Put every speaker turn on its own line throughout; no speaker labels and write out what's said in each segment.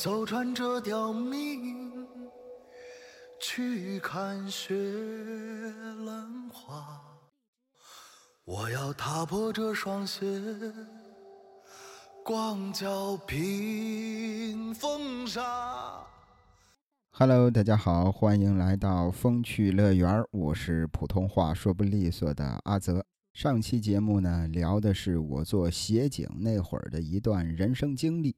走穿这条命，去看雪兰花。我要踏破这双鞋，光脚平风沙。
Hello，大家好，欢迎来到风趣乐园，我是普通话说不利索的阿泽。上期节目呢，聊的是我做协警那会儿的一段人生经历。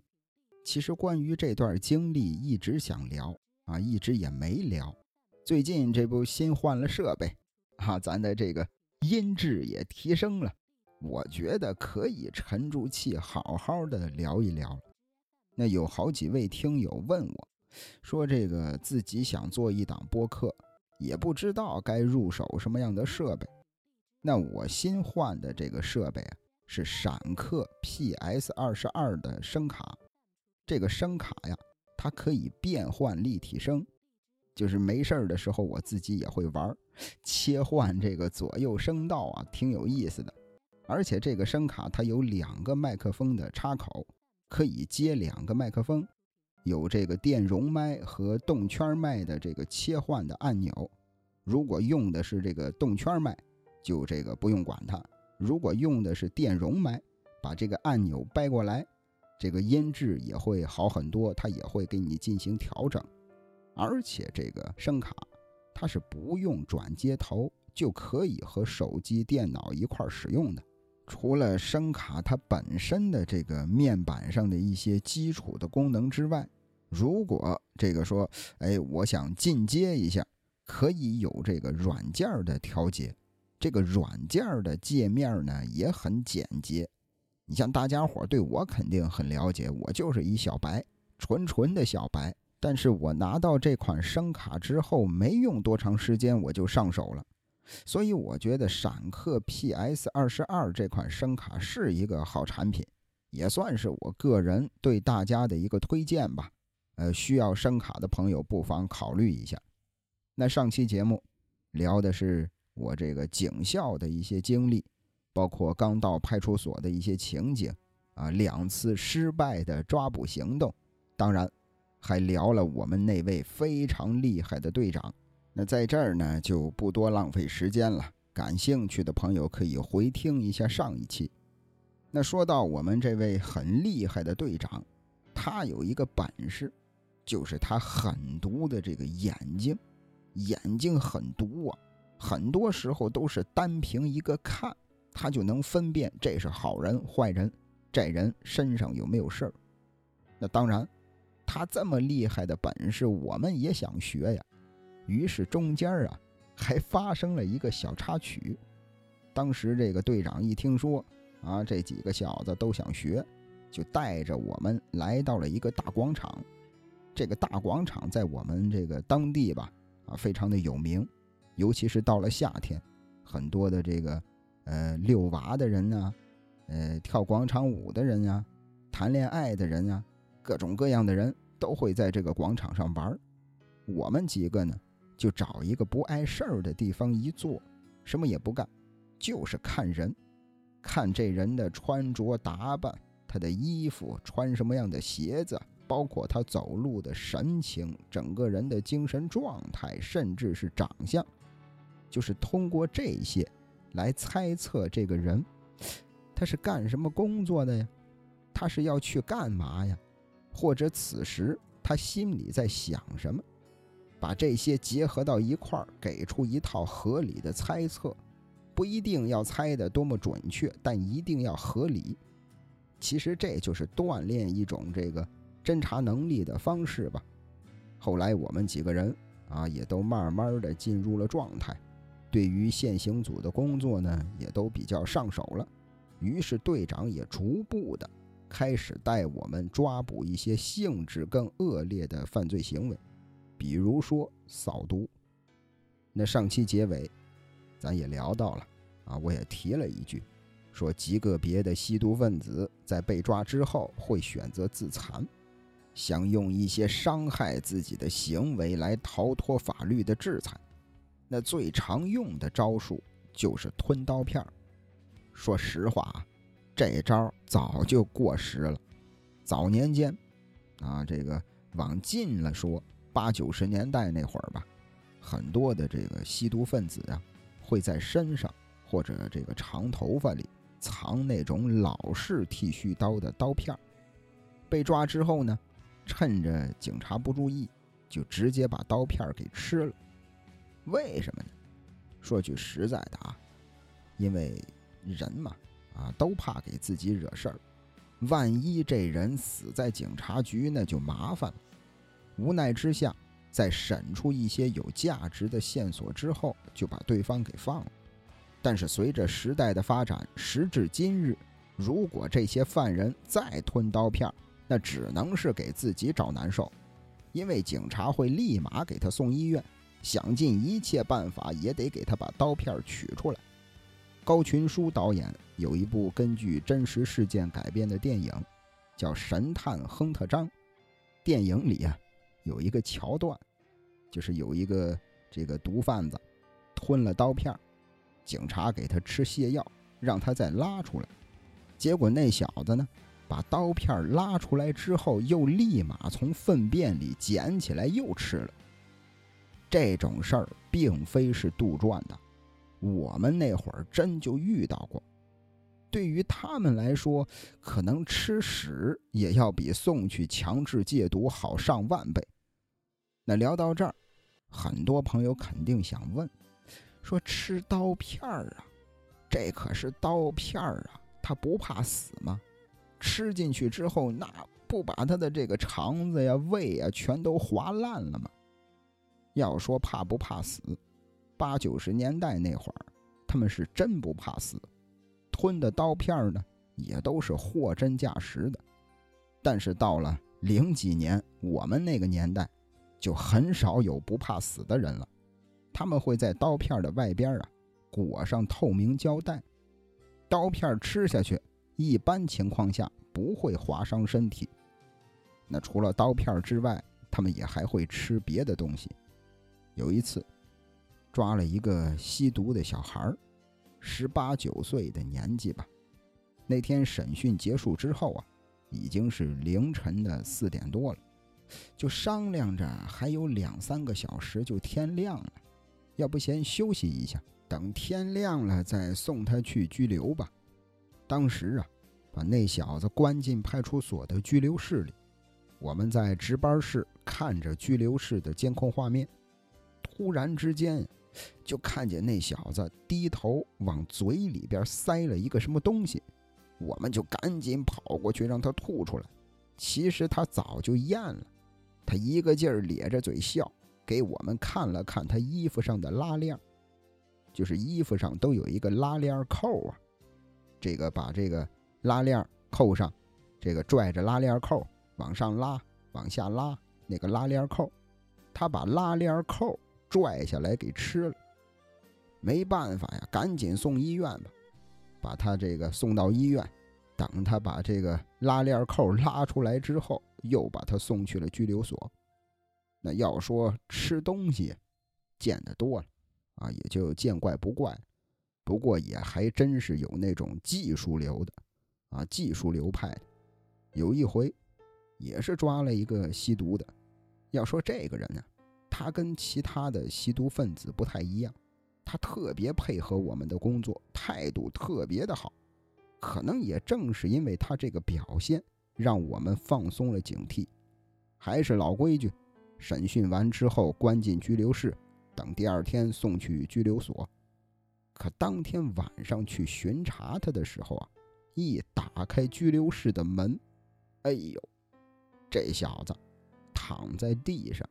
其实关于这段经历，一直想聊啊，一直也没聊。最近这不新换了设备啊，咱的这个音质也提升了，我觉得可以沉住气，好好的聊一聊了。那有好几位听友问我，说这个自己想做一档播客，也不知道该入手什么样的设备。那我新换的这个设备啊，是闪客 PS 二十二的声卡。这个声卡呀，它可以变换立体声，就是没事儿的时候，我自己也会玩切换这个左右声道啊，挺有意思的。而且这个声卡它有两个麦克风的插口，可以接两个麦克风，有这个电容麦和动圈麦的这个切换的按钮。如果用的是这个动圈麦，就这个不用管它；如果用的是电容麦，把这个按钮掰过来。这个音质也会好很多，它也会给你进行调整，而且这个声卡它是不用转接头就可以和手机、电脑一块使用的。除了声卡它本身的这个面板上的一些基础的功能之外，如果这个说，哎，我想进阶一下，可以有这个软件的调节。这个软件的界面呢也很简洁。你像大家伙对我肯定很了解，我就是一小白，纯纯的小白。但是我拿到这款声卡之后，没用多长时间我就上手了，所以我觉得闪客 PS 二十二这款声卡是一个好产品，也算是我个人对大家的一个推荐吧。呃，需要声卡的朋友不妨考虑一下。那上期节目聊的是我这个警校的一些经历。包括刚到派出所的一些情景，啊，两次失败的抓捕行动，当然，还聊了我们那位非常厉害的队长。那在这儿呢，就不多浪费时间了。感兴趣的朋友可以回听一下上一期。那说到我们这位很厉害的队长，他有一个本事，就是他狠毒的这个眼睛，眼睛很毒啊，很多时候都是单凭一个看。他就能分辨这是好人坏人，这人身上有没有事儿。那当然，他这么厉害的本事，我们也想学呀。于是中间啊，还发生了一个小插曲。当时这个队长一听说啊，这几个小子都想学，就带着我们来到了一个大广场。这个大广场在我们这个当地吧，啊，非常的有名，尤其是到了夏天，很多的这个。呃，遛娃的人呢，呃，跳广场舞的人呀，谈恋爱的人呀，各种各样的人都会在这个广场上玩我们几个呢，就找一个不碍事儿的地方一坐，什么也不干，就是看人，看这人的穿着打扮，他的衣服穿什么样的鞋子，包括他走路的神情，整个人的精神状态，甚至是长相，就是通过这些。来猜测这个人，他是干什么工作的呀？他是要去干嘛呀？或者此时他心里在想什么？把这些结合到一块儿，给出一套合理的猜测，不一定要猜的多么准确，但一定要合理。其实这就是锻炼一种这个侦查能力的方式吧。后来我们几个人啊，也都慢慢的进入了状态。对于现行组的工作呢，也都比较上手了。于是队长也逐步的开始带我们抓捕一些性质更恶劣的犯罪行为，比如说扫毒。那上期结尾，咱也聊到了啊，我也提了一句，说极个别的吸毒分子在被抓之后会选择自残，想用一些伤害自己的行为来逃脱法律的制裁。那最常用的招数就是吞刀片儿说实话，这招早就过时了。早年间，啊，这个往近了说，八九十年代那会儿吧，很多的这个吸毒分子啊，会在身上或者这个长头发里藏那种老式剃须刀的刀片儿被抓之后呢，趁着警察不注意，就直接把刀片儿给吃了。为什么呢？说句实在的啊，因为人嘛，啊，都怕给自己惹事儿。万一这人死在警察局，那就麻烦了。无奈之下，在审出一些有价值的线索之后，就把对方给放了。但是随着时代的发展，时至今日，如果这些犯人再吞刀片，那只能是给自己找难受，因为警察会立马给他送医院。想尽一切办法也得给他把刀片取出来。高群书导演有一部根据真实事件改编的电影，叫《神探亨特张》。电影里啊，有一个桥段，就是有一个这个毒贩子吞了刀片，警察给他吃泻药，让他再拉出来。结果那小子呢，把刀片拉出来之后，又立马从粪便里捡起来又吃了。这种事儿并非是杜撰的，我们那会儿真就遇到过。对于他们来说，可能吃屎也要比送去强制戒毒好上万倍。那聊到这儿，很多朋友肯定想问：说吃刀片儿啊，这可是刀片儿啊，他不怕死吗？吃进去之后，那不把他的这个肠子呀、胃呀全都划烂了吗？要说怕不怕死，八九十年代那会儿，他们是真不怕死，吞的刀片呢也都是货真价实的。但是到了零几年，我们那个年代，就很少有不怕死的人了。他们会在刀片的外边啊裹上透明胶带，刀片吃下去，一般情况下不会划伤身体。那除了刀片之外，他们也还会吃别的东西。有一次，抓了一个吸毒的小孩十八九岁的年纪吧。那天审讯结束之后啊，已经是凌晨的四点多了，就商量着还有两三个小时就天亮了，要不先休息一下，等天亮了再送他去拘留吧。当时啊，把那小子关进派出所的拘留室里，我们在值班室看着拘留室的监控画面。突然之间，就看见那小子低头往嘴里边塞了一个什么东西，我们就赶紧跑过去让他吐出来。其实他早就咽了，他一个劲儿咧着嘴笑，给我们看了看他衣服上的拉链，就是衣服上都有一个拉链扣啊。这个把这个拉链扣上，这个拽着拉链扣往上拉，往下拉那个拉链扣，他把拉链扣。拽下来给吃了，没办法呀，赶紧送医院吧。把他这个送到医院，等他把这个拉链扣拉出来之后，又把他送去了拘留所。那要说吃东西，见得多了啊，也就见怪不怪。不过也还真是有那种技术流的啊，技术流派的。有一回，也是抓了一个吸毒的。要说这个人呢。他跟其他的吸毒分子不太一样，他特别配合我们的工作，态度特别的好。可能也正是因为他这个表现，让我们放松了警惕。还是老规矩，审讯完之后关进拘留室，等第二天送去拘留所。可当天晚上去巡查他的时候啊，一打开拘留室的门，哎呦，这小子躺在地上。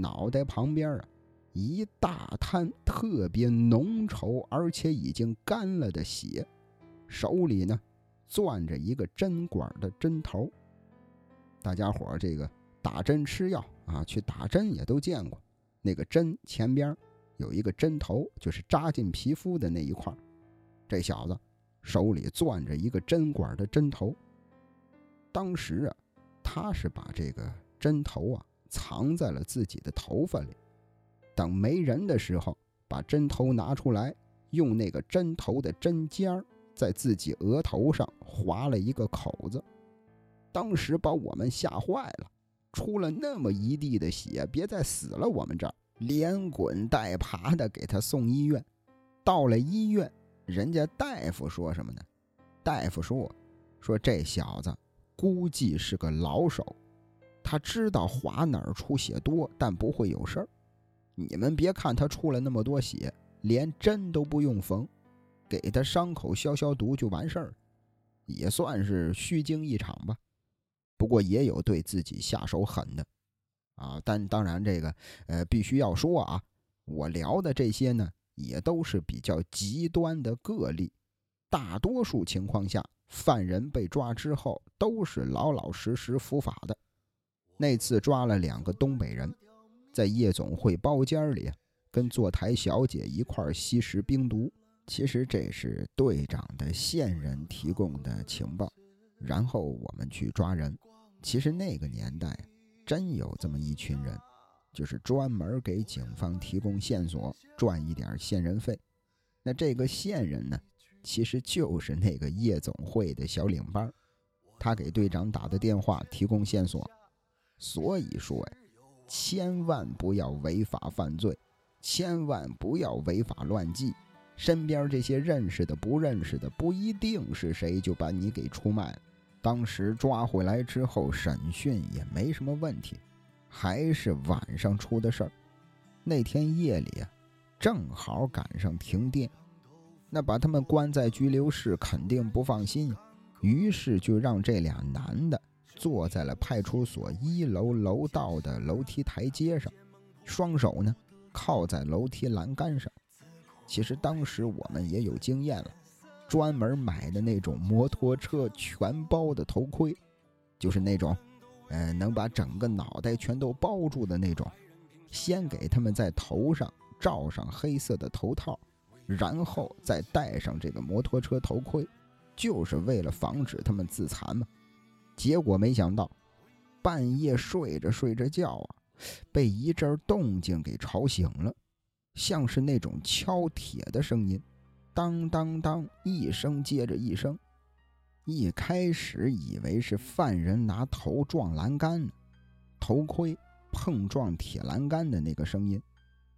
脑袋旁边啊，一大滩特别浓稠而且已经干了的血，手里呢攥着一个针管的针头。大家伙这个打针吃药啊，去打针也都见过，那个针前边有一个针头，就是扎进皮肤的那一块。这小子手里攥着一个针管的针头。当时啊，他是把这个针头啊。藏在了自己的头发里，等没人的时候，把针头拿出来，用那个针头的针尖儿在自己额头上划了一个口子，当时把我们吓坏了。出了那么一地的血，别再死了我们这儿，连滚带爬的给他送医院。到了医院，人家大夫说什么呢？大夫说，说这小子估计是个老手，他知道划哪儿出血多，但不会有事儿。你们别看他出了那么多血，连针都不用缝，给他伤口消消毒就完事儿，也算是虚惊一场吧。不过也有对自己下手狠的，啊，但当然这个呃必须要说啊，我聊的这些呢，也都是比较极端的个例，大多数情况下，犯人被抓之后都是老老实实伏法的。那次抓了两个东北人，在夜总会包间里跟坐台小姐一块吸食冰毒，其实这是队长的线人提供的情报，然后我们去抓人。其实那个年代，真有这么一群人，就是专门给警方提供线索，赚一点线人费。那这个线人呢，其实就是那个夜总会的小领班，他给队长打的电话提供线索。所以说呀，千万不要违法犯罪，千万不要违法乱纪。身边这些认识的、不认识的，不一定是谁就把你给出卖了。当时抓回来之后审讯也没什么问题，还是晚上出的事儿。那天夜里啊，正好赶上停电，那把他们关在拘留室肯定不放心，于是就让这俩男的坐在了派出所一楼楼道的楼梯台阶上，双手呢靠在楼梯栏杆上。其实当时我们也有经验了。专门买的那种摩托车全包的头盔，就是那种，呃，能把整个脑袋全都包住的那种。先给他们在头上罩上黑色的头套，然后再戴上这个摩托车头盔，就是为了防止他们自残嘛。结果没想到，半夜睡着睡着觉啊，被一阵动静给吵醒了，像是那种敲铁的声音。当当当，一声接着一声。一开始以为是犯人拿头撞栏杆呢，头盔碰撞铁栏杆的那个声音。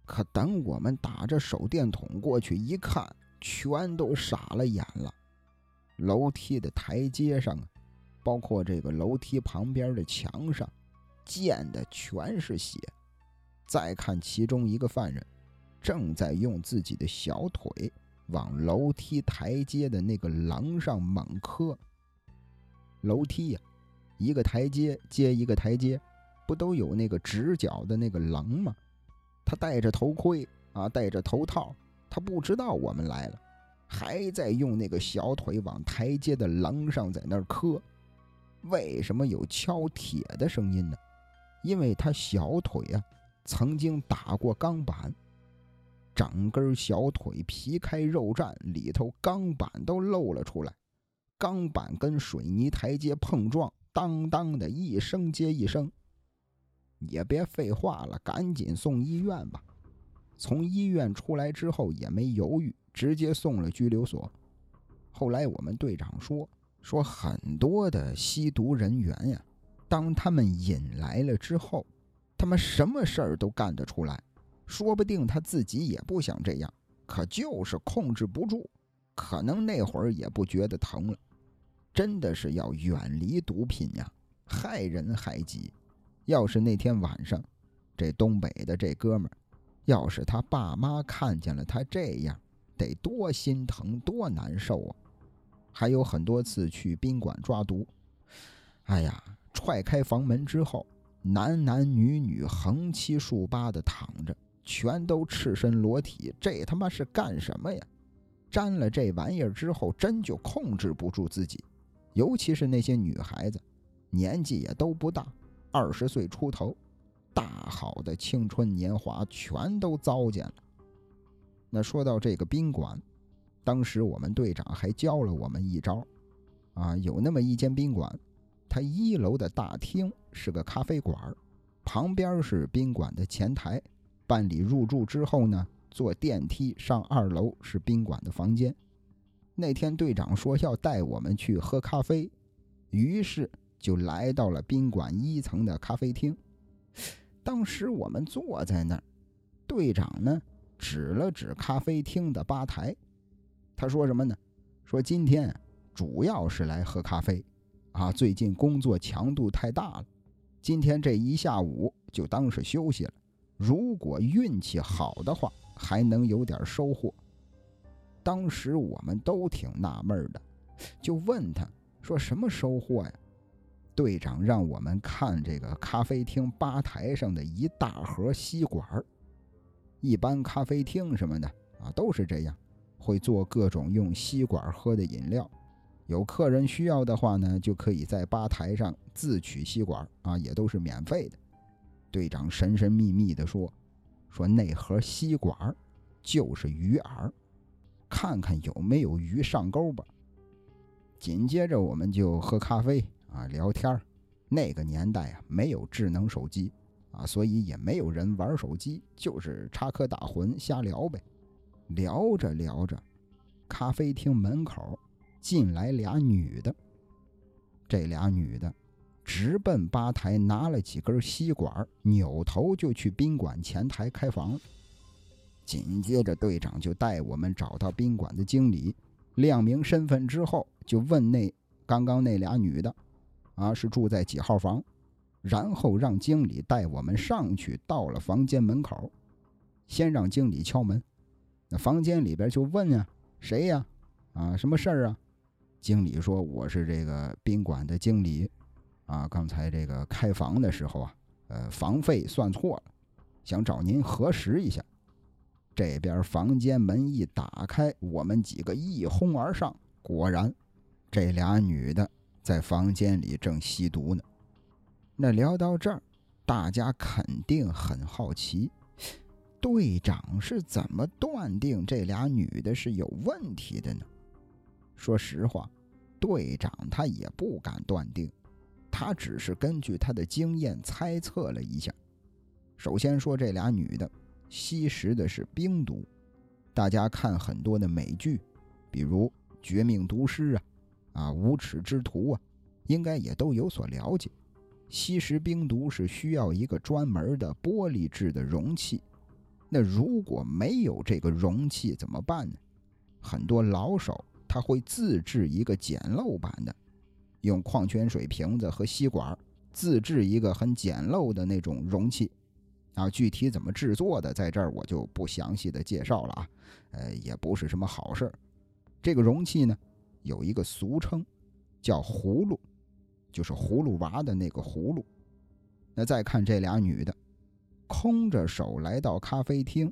可等我们打着手电筒过去一看，全都傻了眼了。楼梯的台阶上啊，包括这个楼梯旁边的墙上，溅的全是血。再看其中一个犯人，正在用自己的小腿。往楼梯台阶的那个廊上猛磕。楼梯呀，一个台阶接一个台阶，不都有那个直角的那个棱吗？他戴着头盔啊，戴着头套，他不知道我们来了，还在用那个小腿往台阶的棱上在那儿磕。为什么有敲铁的声音呢？因为他小腿啊，曾经打过钢板。整根小腿皮开肉绽，里头钢板都露了出来。钢板跟水泥台阶碰撞，当当的一声接一声。也别废话了，赶紧送医院吧。从医院出来之后也没犹豫，直接送了拘留所。后来我们队长说，说很多的吸毒人员呀，当他们引来了之后，他们什么事儿都干得出来。说不定他自己也不想这样，可就是控制不住。可能那会儿也不觉得疼了。真的是要远离毒品呀，害人害己。要是那天晚上，这东北的这哥们儿，要是他爸妈看见了他这样，得多心疼多难受啊！还有很多次去宾馆抓毒，哎呀，踹开房门之后，男男女女横七竖八的躺着。全都赤身裸体，这他妈是干什么呀？沾了这玩意儿之后，真就控制不住自己。尤其是那些女孩子，年纪也都不大，二十岁出头，大好的青春年华全都糟践了。那说到这个宾馆，当时我们队长还教了我们一招，啊，有那么一间宾馆，它一楼的大厅是个咖啡馆，旁边是宾馆的前台。办理入住之后呢，坐电梯上二楼是宾馆的房间。那天队长说要带我们去喝咖啡，于是就来到了宾馆一层的咖啡厅。当时我们坐在那儿，队长呢指了指咖啡厅的吧台，他说什么呢？说今天主要是来喝咖啡，啊，最近工作强度太大了，今天这一下午就当是休息了。如果运气好的话，还能有点收获。当时我们都挺纳闷的，就问他说：“什么收获呀？”队长让我们看这个咖啡厅吧台上的一大盒吸管一般咖啡厅什么的啊都是这样，会做各种用吸管喝的饮料。有客人需要的话呢，就可以在吧台上自取吸管啊，也都是免费的。队长神神秘秘地说：“说那盒吸管就是鱼饵，看看有没有鱼上钩吧。”紧接着我们就喝咖啡。啊，聊天那个年代啊，没有智能手机啊，所以也没有人玩手机，就是插科打诨瞎聊呗。聊着聊着，咖啡厅门口进来俩女的。这俩女的直奔吧台，拿了几根吸管，扭头就去宾馆前台开房。紧接着，队长就带我们找到宾馆的经理，亮明身份之后，就问那刚刚那俩女的。啊，是住在几号房？然后让经理带我们上去。到了房间门口，先让经理敲门。房间里边就问呀：“谁呀？啊，什么事儿啊？”经理说：“我是这个宾馆的经理。啊，刚才这个开房的时候啊，呃，房费算错了，想找您核实一下。”这边房间门一打开，我们几个一哄而上。果然，这俩女的。在房间里正吸毒呢。那聊到这儿，大家肯定很好奇，队长是怎么断定这俩女的是有问题的呢？说实话，队长他也不敢断定，他只是根据他的经验猜测了一下。首先说这俩女的吸食的是冰毒，大家看很多的美剧，比如《绝命毒师》啊。啊，无耻之徒啊，应该也都有所了解。吸食冰毒是需要一个专门的玻璃制的容器，那如果没有这个容器怎么办呢？很多老手他会自制一个简陋版的，用矿泉水瓶子和吸管自制一个很简陋的那种容器。啊，具体怎么制作的，在这儿我就不详细的介绍了啊，呃，也不是什么好事这个容器呢？有一个俗称，叫葫芦，就是葫芦娃的那个葫芦。那再看这俩女的，空着手来到咖啡厅，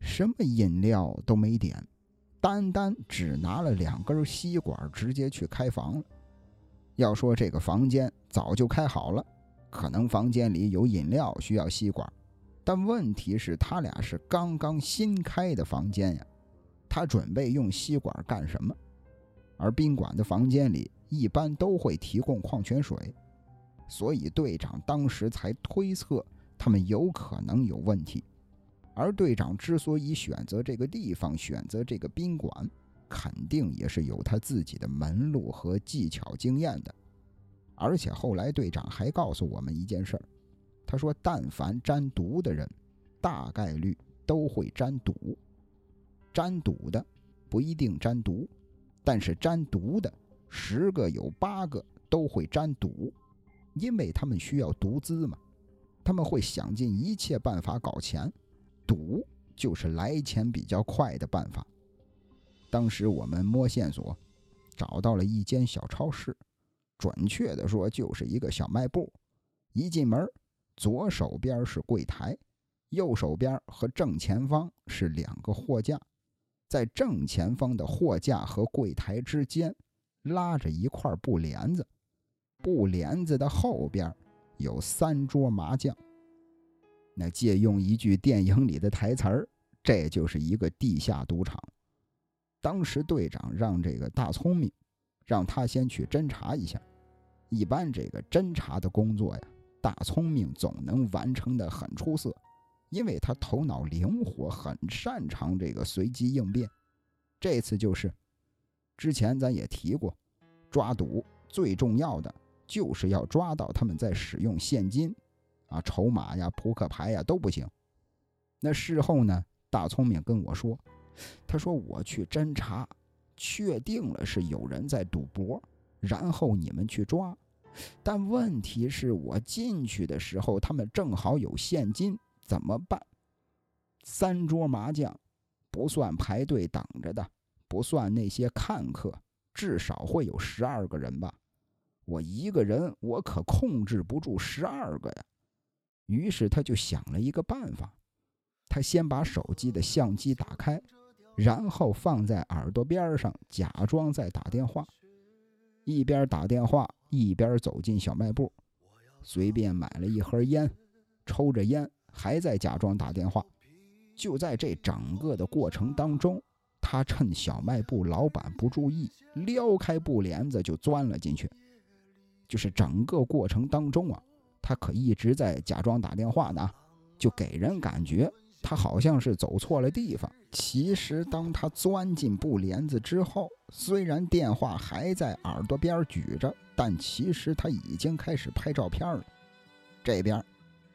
什么饮料都没点，单单只拿了两根吸管，直接去开房了。要说这个房间早就开好了，可能房间里有饮料需要吸管，但问题是，他俩是刚刚新开的房间呀，他准备用吸管干什么？而宾馆的房间里一般都会提供矿泉水，所以队长当时才推测他们有可能有问题。而队长之所以选择这个地方，选择这个宾馆，肯定也是有他自己的门路和技巧经验的。而且后来队长还告诉我们一件事儿，他说：“但凡沾毒的人，大概率都会沾赌。沾赌的不一定沾毒。”但是沾毒的十个有八个都会沾赌，因为他们需要毒资嘛，他们会想尽一切办法搞钱，赌就是来钱比较快的办法。当时我们摸线索，找到了一间小超市，准确的说就是一个小卖部。一进门，左手边是柜台，右手边和正前方是两个货架。在正前方的货架和柜台之间，拉着一块布帘子，布帘子的后边有三桌麻将。那借用一句电影里的台词儿，这就是一个地下赌场。当时队长让这个大聪明，让他先去侦查一下。一般这个侦查的工作呀，大聪明总能完成的很出色。因为他头脑灵活，很擅长这个随机应变。这次就是，之前咱也提过，抓赌最重要的就是要抓到他们在使用现金，啊，筹码呀、扑克牌呀都不行。那事后呢，大聪明跟我说，他说我去侦查，确定了是有人在赌博，然后你们去抓。但问题是我进去的时候，他们正好有现金，怎么办？三桌麻将，不算排队等着的，不算那些看客，至少会有十二个人吧。我一个人，我可控制不住十二个呀。于是他就想了一个办法，他先把手机的相机打开，然后放在耳朵边上，假装在打电话，一边打电话。一边走进小卖部，随便买了一盒烟，抽着烟，还在假装打电话。就在这整个的过程当中，他趁小卖部老板不注意，撩开布帘子就钻了进去。就是整个过程当中啊，他可一直在假装打电话呢，就给人感觉。他好像是走错了地方。其实，当他钻进布帘子之后，虽然电话还在耳朵边举着，但其实他已经开始拍照片了。这边，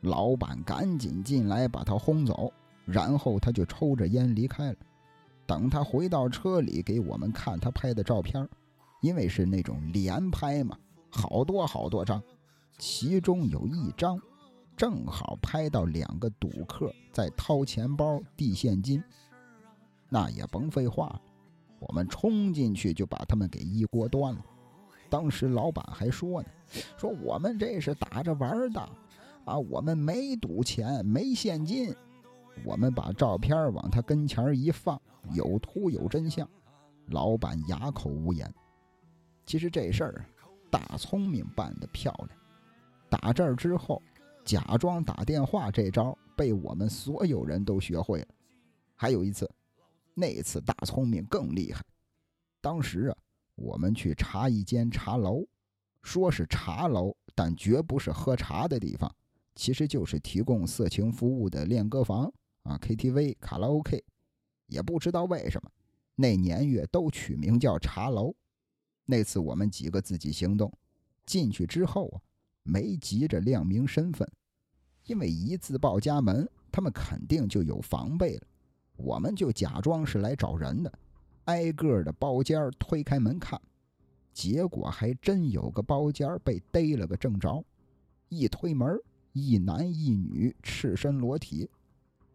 老板赶紧进来把他轰走，然后他就抽着烟离开了。等他回到车里给我们看他拍的照片，因为是那种连拍嘛，好多好多张，其中有一张。正好拍到两个赌客在掏钱包递现金，那也甭废话，我们冲进去就把他们给一锅端了。当时老板还说呢，说我们这是打着玩的，啊，我们没赌钱，没现金。我们把照片往他跟前一放，有图有真相，老板哑口无言。其实这事儿，大聪明办得漂亮。打这儿之后。假装打电话这招被我们所有人都学会了。还有一次，那次大聪明更厉害。当时啊，我们去查一间茶楼，说是茶楼，但绝不是喝茶的地方，其实就是提供色情服务的练歌房啊，KTV、卡拉 OK。也不知道为什么，那年月都取名叫茶楼。那次我们几个自己行动，进去之后啊。没急着亮明身份，因为一自报家门，他们肯定就有防备了。我们就假装是来找人的，挨个的包间推开门看，结果还真有个包间被逮了个正着。一推门，一男一女赤身裸体。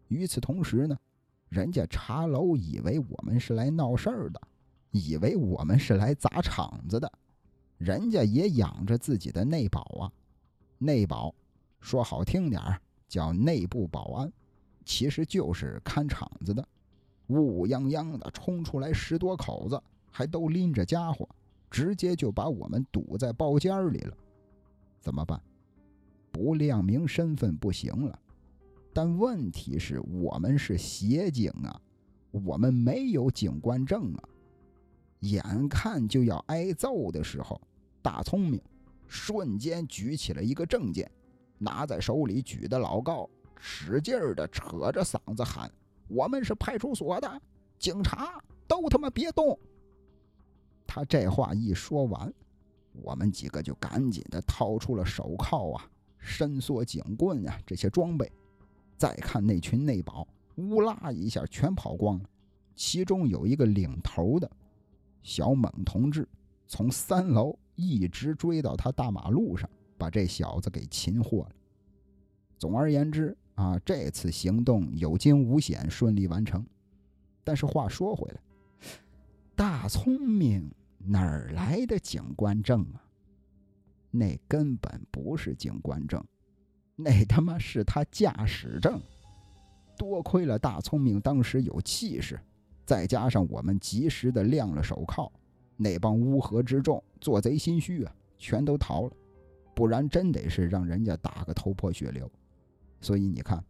与此同时呢，人家茶楼以为我们是来闹事儿的，以为我们是来砸场子的，人家也养着自己的内保啊。内保，说好听点儿叫内部保安，其实就是看场子的。乌乌泱泱的冲出来十多口子，还都拎着家伙，直接就把我们堵在包间里了。怎么办？不亮明身份不行了。但问题是我们是协警啊，我们没有警官证啊。眼看就要挨揍的时候，大聪明。瞬间举起了一个证件，拿在手里举得老高，使劲儿的扯着嗓子喊：“我们是派出所的警察，都他妈别动！”他这话一说完，我们几个就赶紧的掏出了手铐啊、伸缩警棍啊这些装备。再看那群内保，乌拉一下全跑光了。其中有一个领头的小猛同志，从三楼。一直追到他大马路上，把这小子给擒获了。总而言之啊，这次行动有惊无险，顺利完成。但是话说回来，大聪明哪儿来的警官证啊？那根本不是警官证，那他妈是他驾驶证。多亏了大聪明当时有气势，再加上我们及时的亮了手铐。那帮乌合之众做贼心虚啊，全都逃了，不然真得是让人家打个头破血流。所以你看，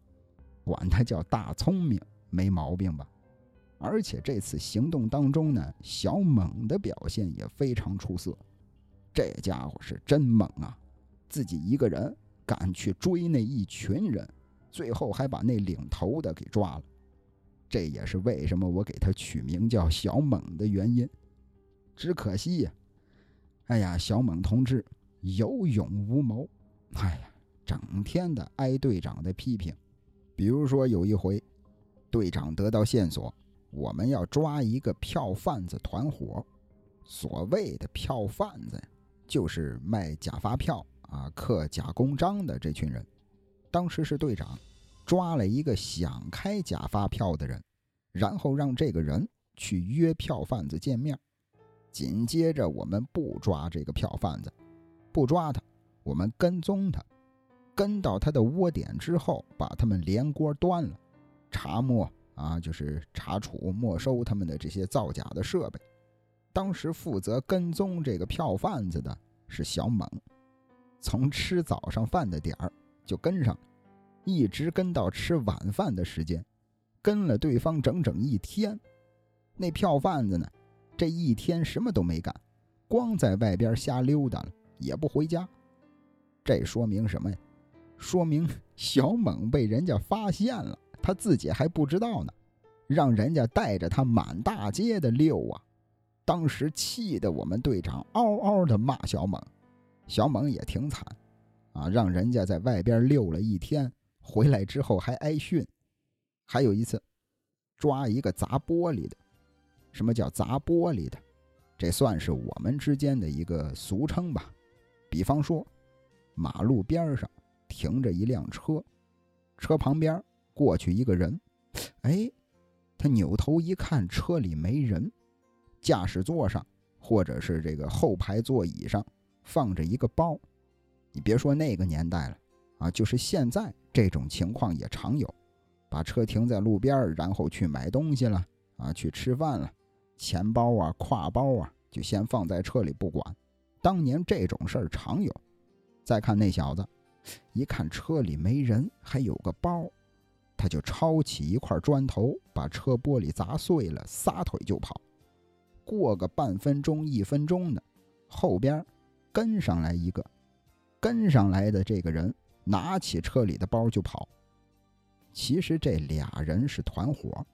管他叫大聪明没毛病吧？而且这次行动当中呢，小猛的表现也非常出色。这家伙是真猛啊，自己一个人敢去追那一群人，最后还把那领头的给抓了。这也是为什么我给他取名叫小猛的原因。只可惜呀，哎呀，小猛同志，有勇无谋。哎呀，整天的挨队长的批评。比如说有一回，队长得到线索，我们要抓一个票贩子团伙。所谓的票贩子，就是卖假发票啊、刻假公章的这群人。当时是队长抓了一个想开假发票的人，然后让这个人去约票贩子见面。紧接着，我们不抓这个票贩子，不抓他，我们跟踪他。跟到他的窝点之后，把他们连锅端了，查没啊，就是查处、没收他们的这些造假的设备。当时负责跟踪这个票贩子的是小猛，从吃早上饭的点儿就跟上，一直跟到吃晚饭的时间，跟了对方整整一天。那票贩子呢，这一天什么都没干，光在外边瞎溜达了，也不回家。这说明什么呀？说明小猛被人家发现了，他自己还不知道呢，让人家带着他满大街的溜啊！当时气得我们队长嗷嗷的骂小猛，小猛也挺惨，啊，让人家在外边溜了一天，回来之后还挨训。还有一次，抓一个砸玻璃的，什么叫砸玻璃的？这算是我们之间的一个俗称吧。比方说，马路边上。停着一辆车，车旁边过去一个人，哎，他扭头一看，车里没人，驾驶座上或者是这个后排座椅上放着一个包。你别说那个年代了啊，就是现在这种情况也常有，把车停在路边，然后去买东西了啊，去吃饭了，钱包啊、挎包啊就先放在车里不管。当年这种事儿常有。再看那小子。一看车里没人，还有个包，他就抄起一块砖头，把车玻璃砸碎了，撒腿就跑。过个半分钟、一分钟的，后边跟上来一个，跟上来的这个人拿起车里的包就跑。其实这俩人是团伙，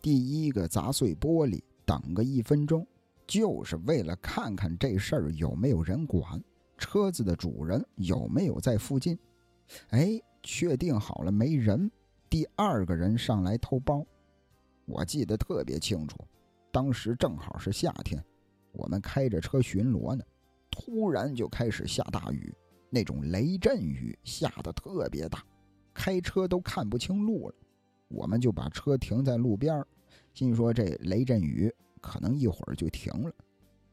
第一个砸碎玻璃，等个一分钟，就是为了看看这事儿有没有人管。车子的主人有没有在附近？哎，确定好了没人。第二个人上来偷包，我记得特别清楚。当时正好是夏天，我们开着车巡逻呢，突然就开始下大雨，那种雷阵雨下的特别大，开车都看不清路了。我们就把车停在路边，心说这雷阵雨可能一会儿就停了，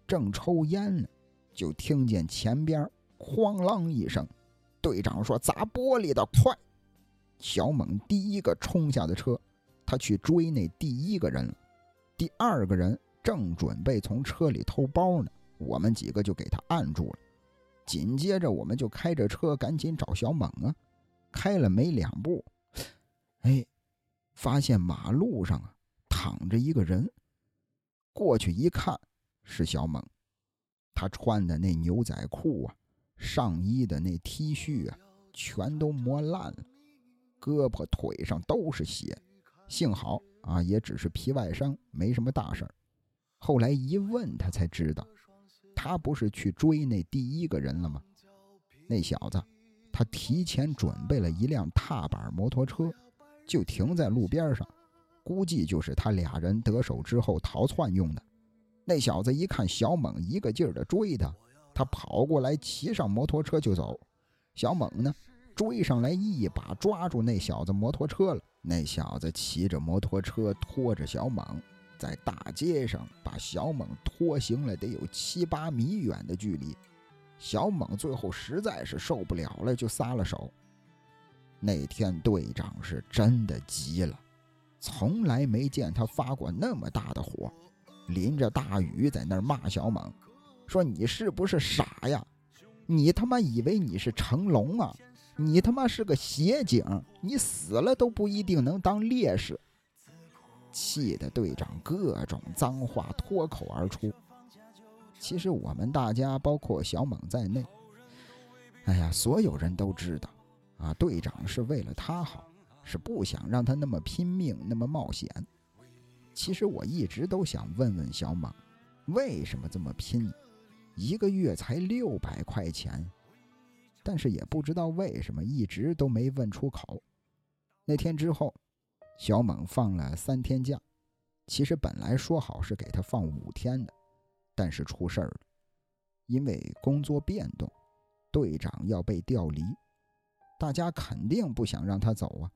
正抽烟呢。就听见前边哐啷一声，队长说：“砸玻璃的，快！”小猛第一个冲下的车，他去追那第一个人了。第二个人正准备从车里偷包呢，我们几个就给他按住了。紧接着，我们就开着车赶紧找小猛啊。开了没两步，哎，发现马路上啊躺着一个人。过去一看，是小猛。他穿的那牛仔裤啊，上衣的那 T 恤啊，全都磨烂了，胳膊腿上都是血。幸好啊，也只是皮外伤，没什么大事儿。后来一问，他才知道，他不是去追那第一个人了吗？那小子，他提前准备了一辆踏板摩托车，就停在路边上，估计就是他俩人得手之后逃窜用的。那小子一看小猛一个劲儿的追他，他跑过来骑上摩托车就走。小猛呢，追上来一把抓住那小子摩托车了。那小子骑着摩托车拖着小猛，在大街上把小猛拖行了得有七八米远的距离。小猛最后实在是受不了了，就撒了手。那天队长是真的急了，从来没见他发过那么大的火。淋着大雨在那儿骂小猛，说你是不是傻呀？你他妈以为你是成龙啊？你他妈是个协警，你死了都不一定能当烈士。气得队长各种脏话脱口而出。其实我们大家，包括小猛在内，哎呀，所有人都知道，啊，队长是为了他好，是不想让他那么拼命，那么冒险。其实我一直都想问问小猛，为什么这么拼？一个月才六百块钱，但是也不知道为什么一直都没问出口。那天之后，小猛放了三天假，其实本来说好是给他放五天的，但是出事儿了，因为工作变动，队长要被调离，大家肯定不想让他走啊，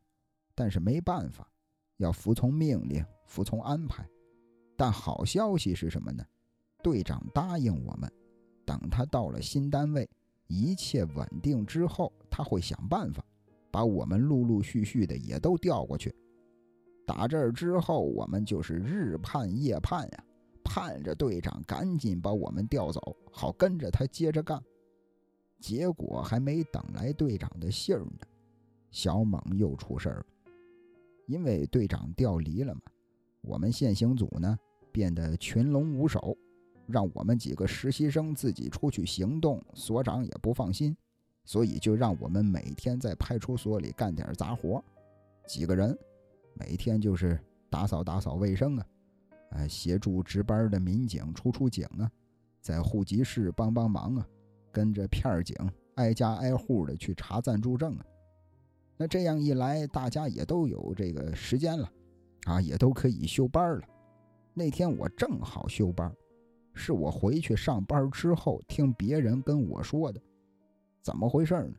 但是没办法，要服从命令，服从安排。但好消息是什么呢？队长答应我们，等他到了新单位，一切稳定之后，他会想办法把我们陆陆续续的也都调过去。打这儿之后，我们就是日盼夜盼呀，盼着队长赶紧把我们调走，好跟着他接着干。结果还没等来队长的信儿呢，小猛又出事儿了，因为队长调离了嘛，我们现行组呢。变得群龙无首，让我们几个实习生自己出去行动，所长也不放心，所以就让我们每天在派出所里干点杂活。几个人每天就是打扫打扫卫生啊，呃，协助值班的民警出出警啊，在户籍室帮帮忙啊，跟着片儿警挨家挨户的去查暂住证啊。那这样一来，大家也都有这个时间了，啊，也都可以休班了。那天我正好休班，是我回去上班之后听别人跟我说的。怎么回事呢？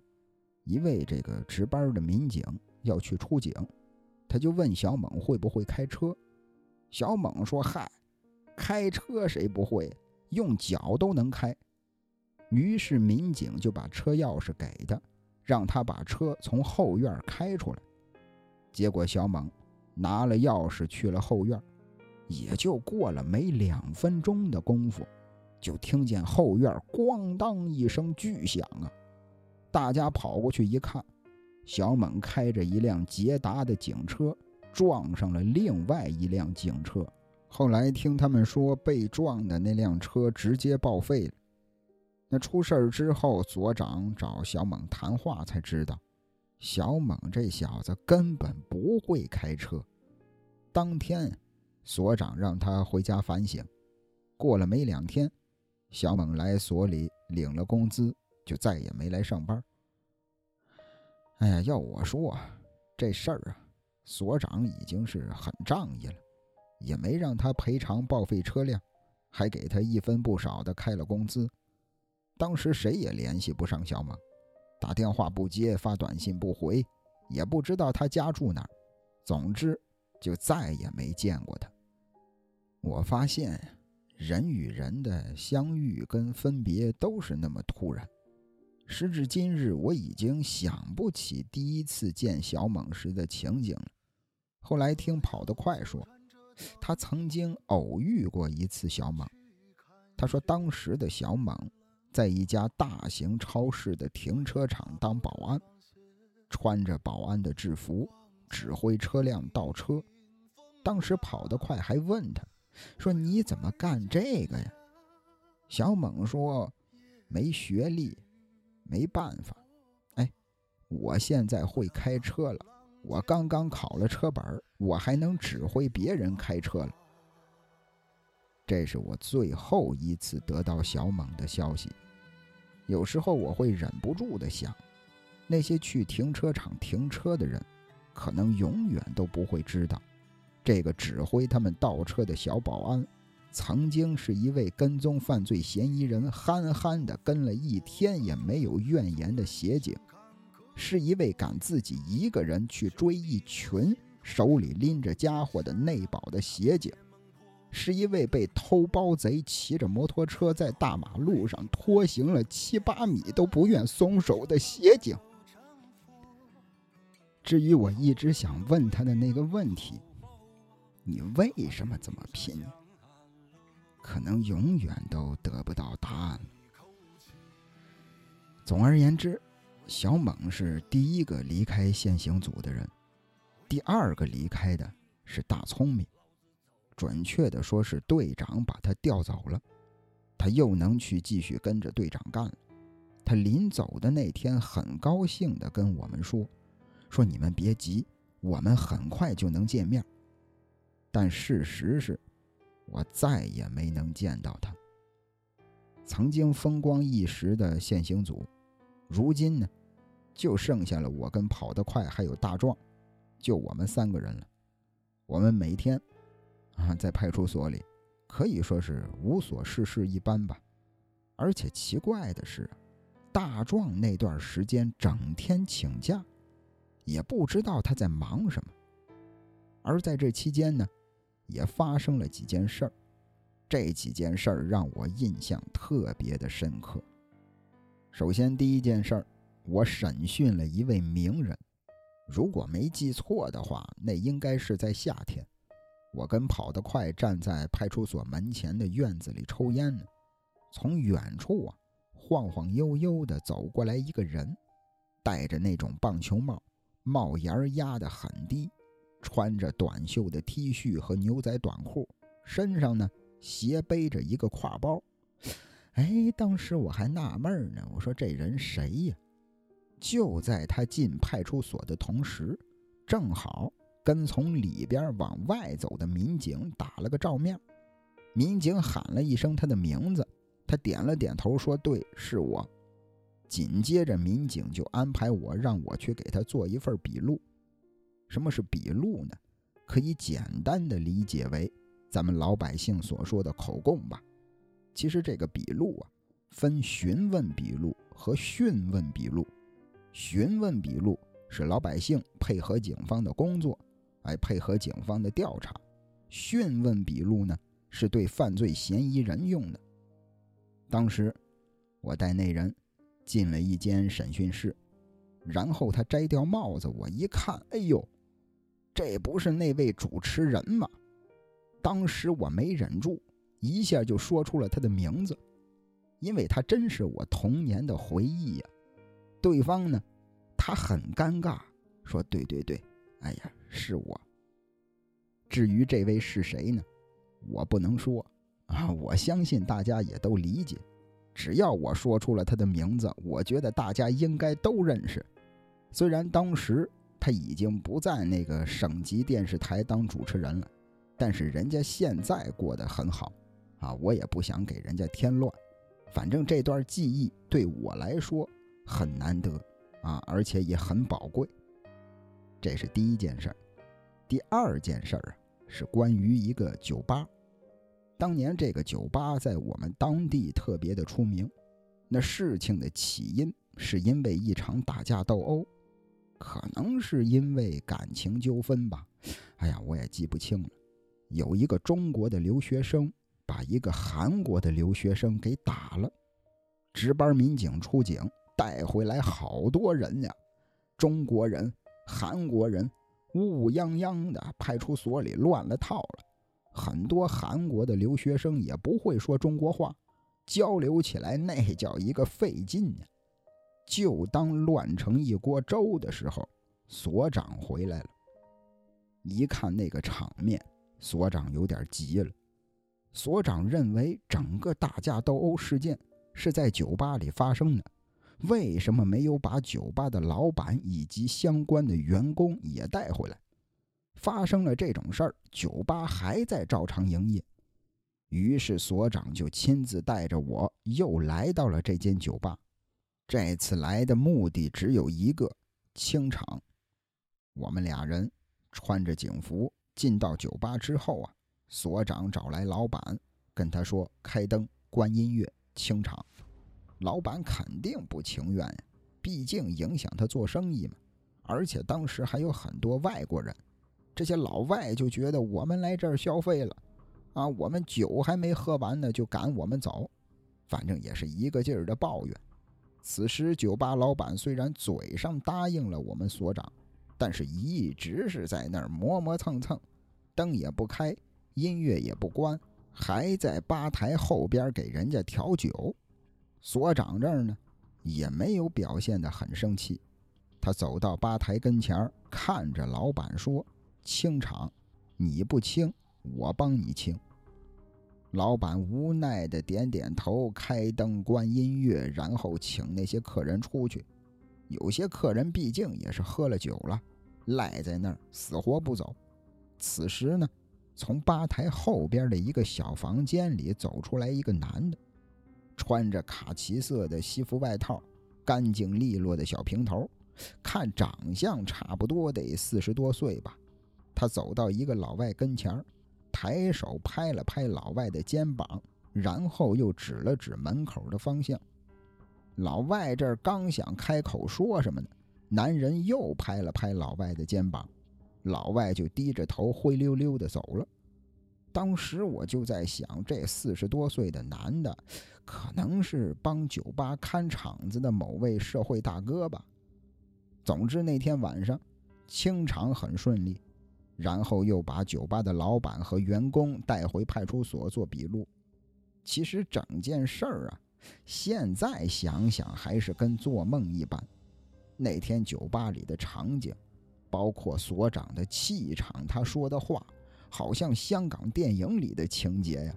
一位这个值班的民警要去出警，他就问小猛会不会开车。小猛说：“嗨，开车谁不会？用脚都能开。”于是民警就把车钥匙给他，让他把车从后院开出来。结果小猛拿了钥匙去了后院。也就过了没两分钟的功夫，就听见后院咣当一声巨响啊！大家跑过去一看，小猛开着一辆捷达的警车撞上了另外一辆警车。后来听他们说，被撞的那辆车直接报废了。那出事儿之后，所长找小猛谈话，才知道小猛这小子根本不会开车。当天。所长让他回家反省。过了没两天，小猛来所里领了工资，就再也没来上班。哎呀，要我说啊，这事儿啊，所长已经是很仗义了，也没让他赔偿报废车辆，还给他一分不少的开了工资。当时谁也联系不上小猛，打电话不接，发短信不回，也不知道他家住哪儿。总之，就再也没见过他。我发现，人与人的相遇跟分别都是那么突然。时至今日，我已经想不起第一次见小猛时的情景了。后来听跑得快说，他曾经偶遇过一次小猛。他说，当时的小猛在一家大型超市的停车场当保安，穿着保安的制服，指挥车辆倒车。当时跑得快还问他。说你怎么干这个呀？小猛说：“没学历，没办法。哎，我现在会开车了，我刚刚考了车本，我还能指挥别人开车了。”这是我最后一次得到小猛的消息。有时候我会忍不住的想，那些去停车场停车的人，可能永远都不会知道。这个指挥他们倒车的小保安，曾经是一位跟踪犯罪嫌疑人，憨憨的跟了一天也没有怨言的协警，是一位敢自己一个人去追一群手里拎着家伙的内保的协警，是一位被偷包贼骑着摩托车在大马路上拖行了七八米都不愿松手的协警。至于我一直想问他的那个问题。你为什么这么拼？可能永远都得不到答案。总而言之，小猛是第一个离开现行组的人，第二个离开的是大聪明。准确的说，是队长把他调走了，他又能去继续跟着队长干了。他临走的那天，很高兴的跟我们说：“说你们别急，我们很快就能见面。”但事实是，我再也没能见到他。曾经风光一时的现行组，如今呢，就剩下了我跟跑得快还有大壮，就我们三个人了。我们每天啊，在派出所里可以说是无所事事一般吧。而且奇怪的是，大壮那段时间整天请假，也不知道他在忙什么。而在这期间呢，也发生了几件事儿。这几件事儿让我印象特别的深刻。首先，第一件事儿，我审讯了一位名人。如果没记错的话，那应该是在夏天。我跟跑得快站在派出所门前的院子里抽烟呢。从远处啊，晃晃悠悠地走过来一个人，戴着那种棒球帽，帽檐压得很低，穿着短袖的 T 恤和牛仔短裤，身上呢。斜背着一个挎包，哎，当时我还纳闷呢，我说这人谁呀？就在他进派出所的同时，正好跟从里边往外走的民警打了个照面。民警喊了一声他的名字，他点了点头，说：“对，是我。”紧接着，民警就安排我让我去给他做一份笔录。什么是笔录呢？可以简单的理解为。咱们老百姓所说的口供吧，其实这个笔录啊，分询问笔录和讯问笔录。询问笔录是老百姓配合警方的工作，来配合警方的调查；讯问笔录呢，是对犯罪嫌疑人用的。当时我带那人进了一间审讯室，然后他摘掉帽子，我一看，哎呦，这不是那位主持人吗？当时我没忍住，一下就说出了他的名字，因为他真是我童年的回忆呀。对方呢，他很尴尬，说：“对对对，哎呀，是我。”至于这位是谁呢？我不能说啊。我相信大家也都理解，只要我说出了他的名字，我觉得大家应该都认识。虽然当时他已经不在那个省级电视台当主持人了。但是人家现在过得很好，啊，我也不想给人家添乱。反正这段记忆对我来说很难得，啊，而且也很宝贵。这是第一件事儿。第二件事儿啊，是关于一个酒吧。当年这个酒吧在我们当地特别的出名。那事情的起因是因为一场打架斗殴，可能是因为感情纠纷吧。哎呀，我也记不清了。有一个中国的留学生把一个韩国的留学生给打了，值班民警出警带回来好多人呀，中国人、韩国人乌泱泱的，派出所里乱了套了。很多韩国的留学生也不会说中国话，交流起来那叫一个费劲呀。就当乱成一锅粥的时候，所长回来了，一看那个场面。所长有点急了。所长认为整个打架斗殴事件是在酒吧里发生的，为什么没有把酒吧的老板以及相关的员工也带回来？发生了这种事儿，酒吧还在照常营业。于是所长就亲自带着我又来到了这间酒吧。这次来的目的只有一个：清场。我们俩人穿着警服。进到酒吧之后啊，所长找来老板，跟他说：“开灯、关音乐、清场。”老板肯定不情愿呀，毕竟影响他做生意嘛。而且当时还有很多外国人，这些老外就觉得我们来这儿消费了，啊，我们酒还没喝完呢就赶我们走，反正也是一个劲儿的抱怨。此时酒吧老板虽然嘴上答应了我们所长。但是一直是在那儿磨磨蹭蹭，灯也不开，音乐也不关，还在吧台后边给人家调酒。所长这儿呢，也没有表现得很生气。他走到吧台跟前，看着老板说：“清场，你不清，我帮你清。”老板无奈的点点头，开灯关音乐，然后请那些客人出去。有些客人毕竟也是喝了酒了，赖在那儿死活不走。此时呢，从吧台后边的一个小房间里走出来一个男的，穿着卡其色的西服外套，干净利落的小平头，看长相差不多得四十多岁吧。他走到一个老外跟前儿抬手拍了拍老外的肩膀，然后又指了指门口的方向。老外这儿刚想开口说什么呢，男人又拍了拍老外的肩膀，老外就低着头灰溜溜的走了。当时我就在想，这四十多岁的男的，可能是帮酒吧看场子的某位社会大哥吧。总之那天晚上清场很顺利，然后又把酒吧的老板和员工带回派出所做笔录。其实整件事儿啊，现在想想还是跟做梦一般。那天酒吧里的场景，包括所长的气场，他说的话。好像香港电影里的情节呀！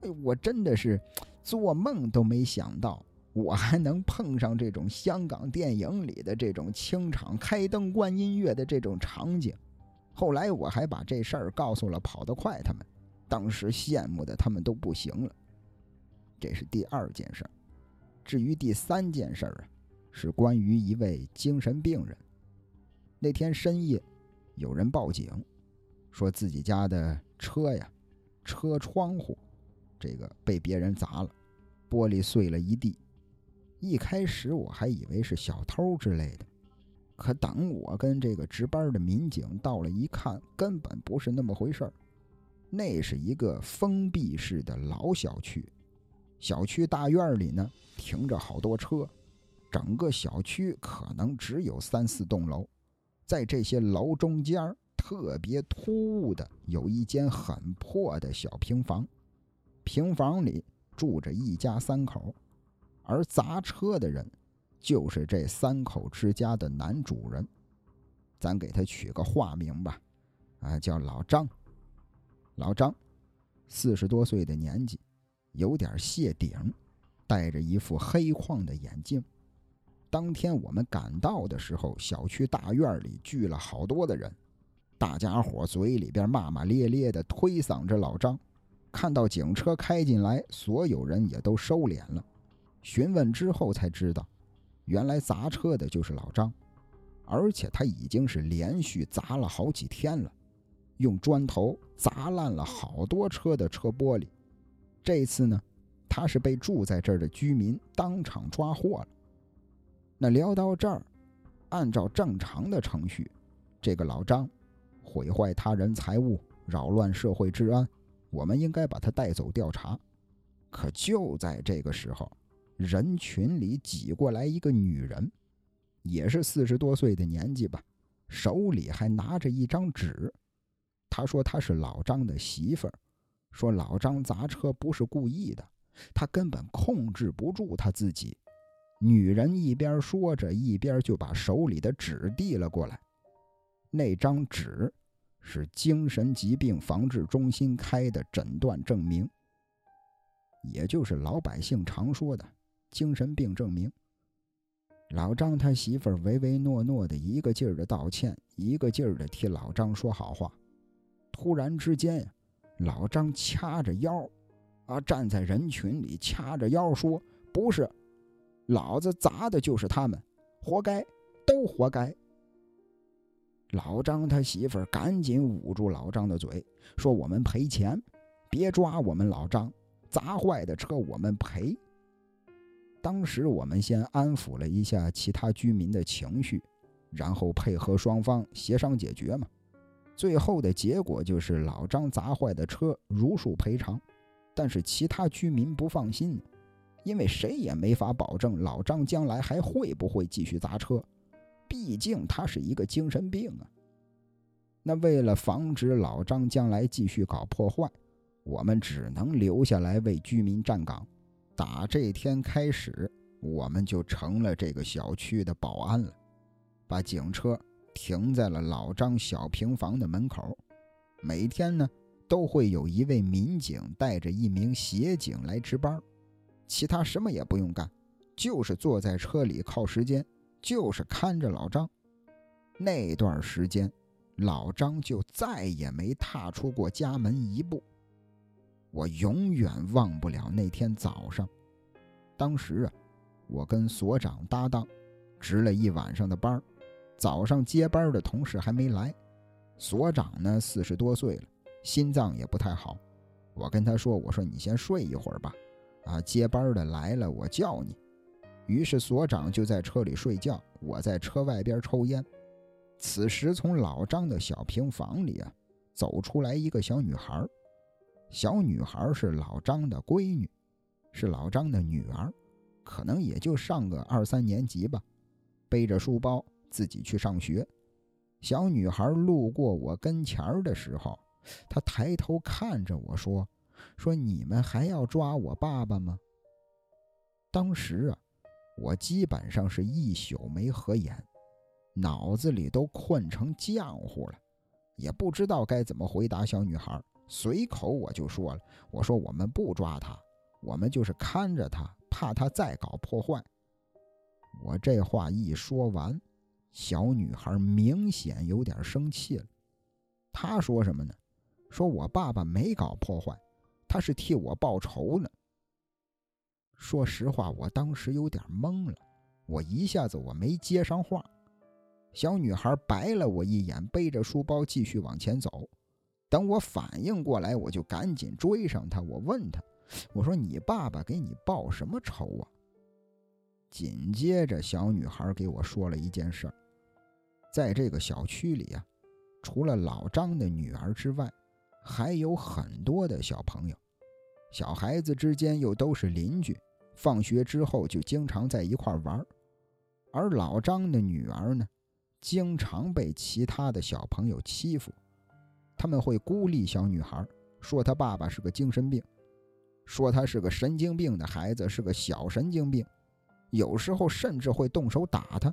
哎，我真的是做梦都没想到，我还能碰上这种香港电影里的这种清场开灯关音乐的这种场景。后来我还把这事儿告诉了跑得快他们，当时羡慕的他们都不行了。这是第二件事。至于第三件事啊，是关于一位精神病人。那天深夜，有人报警。说自己家的车呀，车窗户，这个被别人砸了，玻璃碎了一地。一开始我还以为是小偷之类的，可等我跟这个值班的民警到了一看，根本不是那么回事儿。那是一个封闭式的老小区，小区大院里呢停着好多车，整个小区可能只有三四栋楼，在这些楼中间。特别突兀的有一间很破的小平房，平房里住着一家三口，而砸车的人就是这三口之家的男主人，咱给他取个化名吧，啊，叫老张。老张，四十多岁的年纪，有点谢顶，戴着一副黑框的眼镜。当天我们赶到的时候，小区大院里聚了好多的人。大家伙嘴里边骂骂咧咧的推搡着老张，看到警车开进来，所有人也都收敛了。询问之后才知道，原来砸车的就是老张，而且他已经是连续砸了好几天了，用砖头砸烂了好多车的车玻璃。这次呢，他是被住在这儿的居民当场抓获了。那聊到这儿，按照正常的程序，这个老张。毁坏他人财物，扰乱社会治安，我们应该把他带走调查。可就在这个时候，人群里挤过来一个女人，也是四十多岁的年纪吧，手里还拿着一张纸。她说她是老张的媳妇儿，说老张砸车不是故意的，他根本控制不住他自己。女人一边说着，一边就把手里的纸递了过来。那张纸是精神疾病防治中心开的诊断证明，也就是老百姓常说的精神病证明。老张他媳妇儿唯唯诺诺的，一个劲儿的道歉，一个劲儿的替老张说好话。突然之间，老张掐着腰，啊，站在人群里掐着腰说：“不是，老子砸的就是他们，活该，都活该。”老张他媳妇儿赶紧捂住老张的嘴，说：“我们赔钱，别抓我们老张，砸坏的车我们赔。”当时我们先安抚了一下其他居民的情绪，然后配合双方协商解决嘛。最后的结果就是老张砸坏的车如数赔偿，但是其他居民不放心，因为谁也没法保证老张将来还会不会继续砸车。毕竟他是一个精神病啊。那为了防止老张将来继续搞破坏，我们只能留下来为居民站岗。打这天开始，我们就成了这个小区的保安了，把警车停在了老张小平房的门口。每天呢，都会有一位民警带着一名协警来值班，其他什么也不用干，就是坐在车里靠时间。就是看着老张，那段时间，老张就再也没踏出过家门一步。我永远忘不了那天早上，当时啊，我跟所长搭档，值了一晚上的班早上接班的同事还没来，所长呢四十多岁了，心脏也不太好。我跟他说：“我说你先睡一会儿吧，啊，接班的来了我叫你。”于是所长就在车里睡觉，我在车外边抽烟。此时从老张的小平房里啊走出来一个小女孩，小女孩是老张的闺女，是老张的女儿。可能也就上个二三年级吧，背着书包自己去上学。小女孩路过我跟前的时候，她抬头看着我说：“说你们还要抓我爸爸吗？”当时啊，我基本上是一宿没合眼，脑子里都困成浆糊了，也不知道该怎么回答小女孩。随口我就说了：“我说我们不抓他，我们就是看着他。”怕他再搞破坏。我这话一说完，小女孩明显有点生气了。她说什么呢？说我爸爸没搞破坏，他是替我报仇呢。说实话，我当时有点懵了，我一下子我没接上话。小女孩白了我一眼，背着书包继续往前走。等我反应过来，我就赶紧追上她。我问她。我说：“你爸爸给你报什么仇啊？”紧接着，小女孩给我说了一件事儿：在这个小区里啊，除了老张的女儿之外，还有很多的小朋友，小孩子之间又都是邻居，放学之后就经常在一块玩。而老张的女儿呢，经常被其他的小朋友欺负，他们会孤立小女孩，说她爸爸是个精神病。说她是个神经病的孩子，是个小神经病，有时候甚至会动手打她。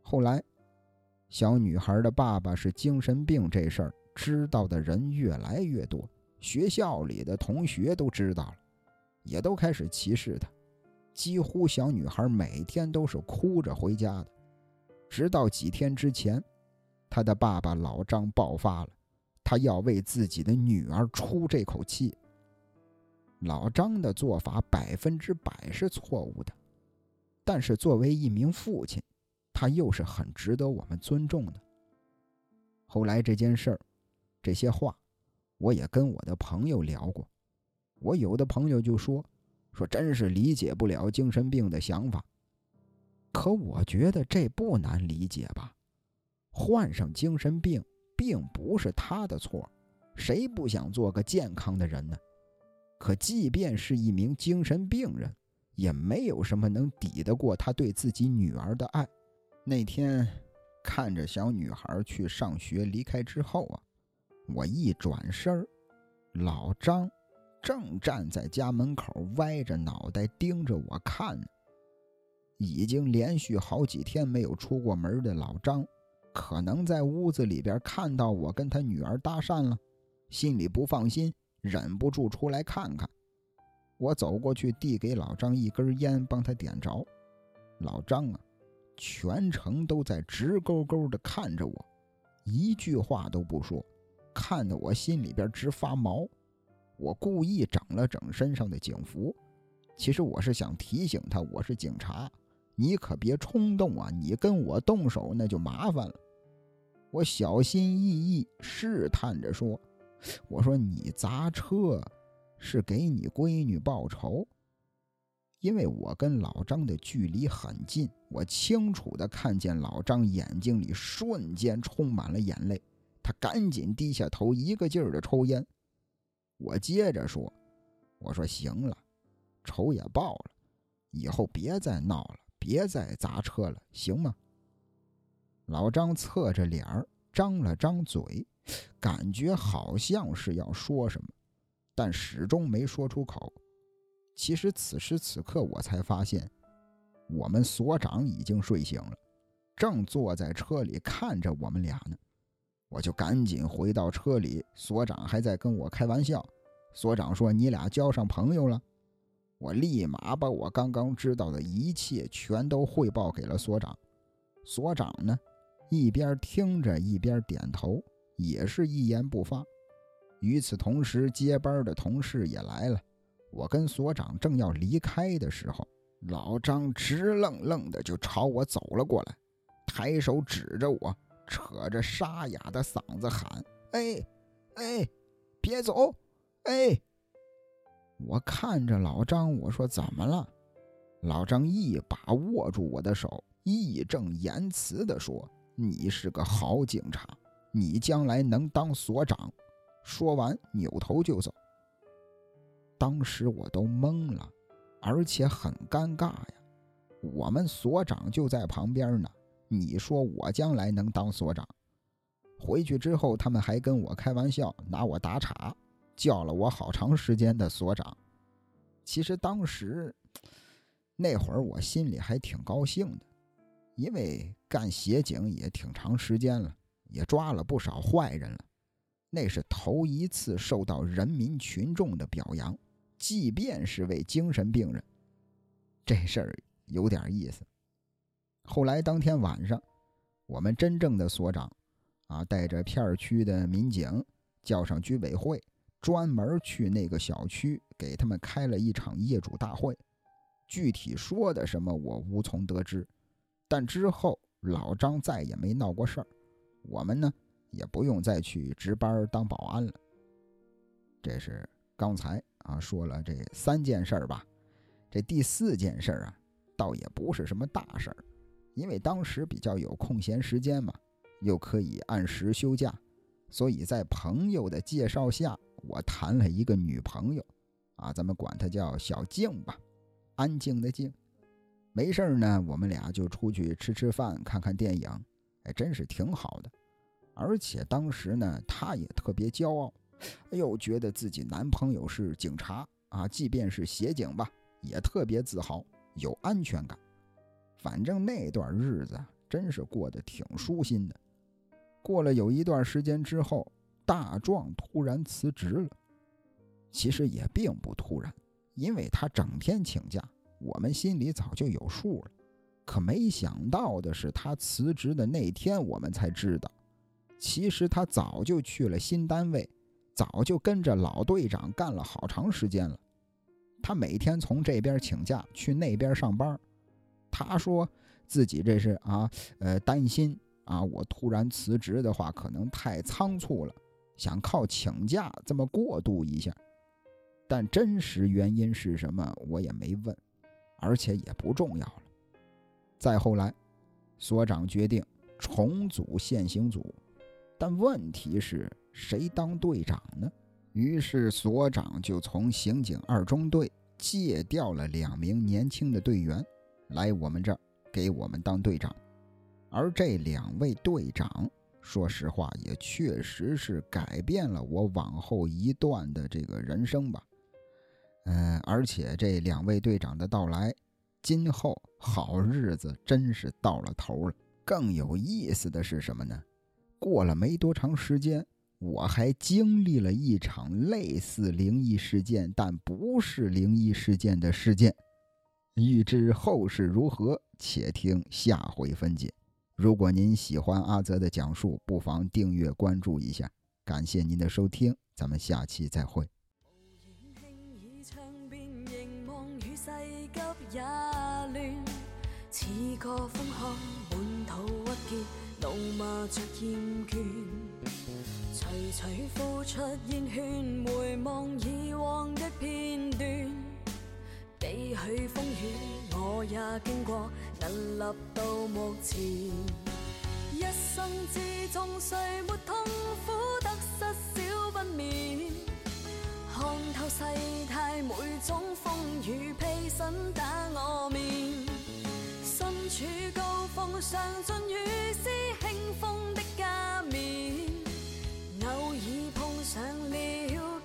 后来，小女孩的爸爸是精神病这事儿知道的人越来越多，学校里的同学都知道了，也都开始歧视他。几乎小女孩每天都是哭着回家的，直到几天之前，她的爸爸老张爆发了，他要为自己的女儿出这口气。老张的做法百分之百是错误的，但是作为一名父亲，他又是很值得我们尊重的。后来这件事儿，这些话，我也跟我的朋友聊过。我有的朋友就说：“说真是理解不了精神病的想法。”可我觉得这不难理解吧？患上精神病并不是他的错，谁不想做个健康的人呢？可即便是一名精神病人，也没有什么能抵得过他对自己女儿的爱。那天，看着小女孩去上学离开之后啊，我一转身老张正站在家门口，歪着脑袋盯着我看。已经连续好几天没有出过门的老张，可能在屋子里边看到我跟他女儿搭讪了，心里不放心。忍不住出来看看，我走过去递给老张一根烟，帮他点着。老张啊，全程都在直勾勾地看着我，一句话都不说，看得我心里边直发毛。我故意整了整身上的警服，其实我是想提醒他，我是警察，你可别冲动啊！你跟我动手那就麻烦了。我小心翼翼试探着说。我说你砸车是给你闺女报仇，因为我跟老张的距离很近，我清楚的看见老张眼睛里瞬间充满了眼泪，他赶紧低下头，一个劲儿的抽烟。我接着说：“我说行了，仇也报了，以后别再闹了，别再砸车了，行吗？”老张侧着脸儿，张了张嘴。感觉好像是要说什么，但始终没说出口。其实此时此刻，我才发现，我们所长已经睡醒了，正坐在车里看着我们俩呢。我就赶紧回到车里，所长还在跟我开玩笑。所长说：“你俩交上朋友了。”我立马把我刚刚知道的一切全都汇报给了所长。所长呢，一边听着一边点头。也是一言不发。与此同时，接班的同事也来了。我跟所长正要离开的时候，老张直愣愣的就朝我走了过来，抬手指着我，扯着沙哑的嗓子喊：“哎，哎，别走！哎！”我看着老张，我说：“怎么了？”老张一把握住我的手，义正言辞地说：“你是个好警察，你将来能当所长。”说完，扭头就走。当时我都懵了。而且很尴尬呀，我们所长就在旁边呢。你说我将来能当所长？回去之后，他们还跟我开玩笑，拿我打岔，叫了我好长时间的所长。其实当时那会儿我心里还挺高兴的，因为干协警也挺长时间了，也抓了不少坏人了，那是头一次受到人民群众的表扬。即便是为精神病人，这事儿有点意思。后来当天晚上，我们真正的所长，啊，带着片区的民警，叫上居委会，专门去那个小区给他们开了一场业主大会。具体说的什么，我无从得知。但之后老张再也没闹过事儿，我们呢也不用再去值班当保安了。这是刚才。啊，说了这三件事儿吧，这第四件事儿啊，倒也不是什么大事儿，因为当时比较有空闲时间嘛，又可以按时休假，所以在朋友的介绍下，我谈了一个女朋友，啊，咱们管她叫小静吧，安静的静。没事儿呢，我们俩就出去吃吃饭，看看电影，哎，真是挺好的。而且当时呢，她也特别骄傲。哎呦，觉得自己男朋友是警察啊，即便是协警吧，也特别自豪，有安全感。反正那段日子真是过得挺舒心的。过了有一段时间之后，大壮突然辞职了。其实也并不突然，因为他整天请假，我们心里早就有数了。可没想到的是，他辞职的那天，我们才知道，其实他早就去了新单位。早就跟着老队长干了好长时间了，他每天从这边请假去那边上班。他说自己这是啊，呃，担心啊，我突然辞职的话可能太仓促了，想靠请假这么过渡一下。但真实原因是什么，我也没问，而且也不重要了。再后来，所长决定重组现行组，但问题是。谁当队长呢？于是所长就从刑警二中队借调了两名年轻的队员，来我们这儿给我们当队长。而这两位队长，说实话也确实是改变了我往后一段的这个人生吧。嗯，而且这两位队长的到来，今后好日子真是到了头了。更有意思的是什么呢？过了没多长时间。我还经历了一场类似灵异事件，但不是灵异事件的事件。欲知后事如何，且听下回分解。如果您喜欢阿泽的讲述，不妨订阅关注一下。感谢您的收听，咱们下期再会。
怒骂着厌倦徐徐付出烟圈，回望以往的片段，几许风雨我也经过，屹立到目前。一生之中，谁没痛苦得失少不免？看透世态每种风雨，披身打我面。身处高峰，尝尽雨丝轻风的加冕。偶尔碰上了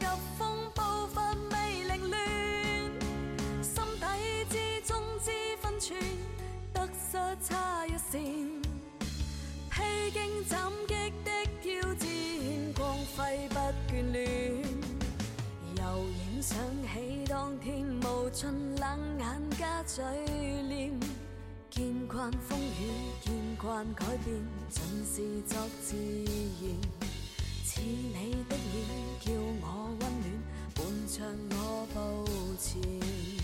披荆斩棘的挑战，光辉不眷恋。又影想起当天无尽冷眼加嘴脸，见惯风雨，见惯改变，尽是作自然。似你的脸，叫我温暖，伴着我步前。